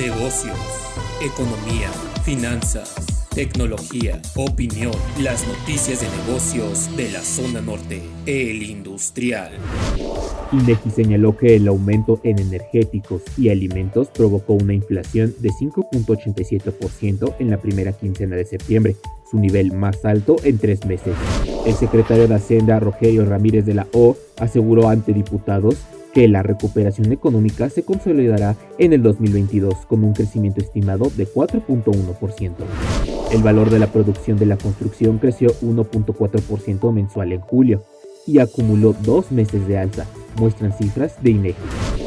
negocios, economía, finanzas, tecnología, opinión, las noticias de negocios de la zona norte, el industrial. INEGI señaló que el aumento en energéticos y alimentos provocó una inflación de 5.87% en la primera quincena de septiembre, su nivel más alto en tres meses. El secretario de Hacienda, Rogelio Ramírez de la O, aseguró ante diputados que la recuperación económica se consolidará en el 2022 con un crecimiento estimado de 4.1%. El valor de la producción de la construcción creció 1.4% mensual en julio y acumuló dos meses de alza, muestran cifras de INEGI.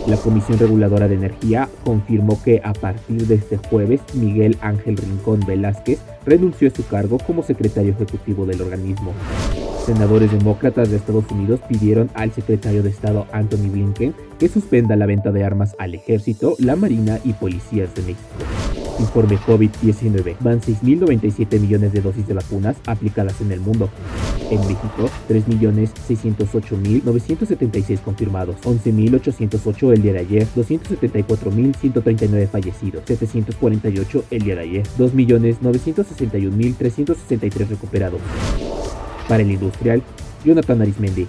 La Comisión Reguladora de Energía confirmó que a partir de este jueves Miguel Ángel Rincón Velázquez renunció a su cargo como secretario ejecutivo del organismo. Senadores demócratas de Estados Unidos pidieron al secretario de Estado Anthony Blinken que suspenda la venta de armas al ejército, la marina y policías de México. Informe COVID-19. Van 6.097 millones de dosis de vacunas aplicadas en el mundo. En México, 3.608.976 confirmados, 11.808 el día de ayer, 274.139 fallecidos, 748 el día de ayer, 2.961.363 recuperados. Para el industrial, Jonathan Arismendi,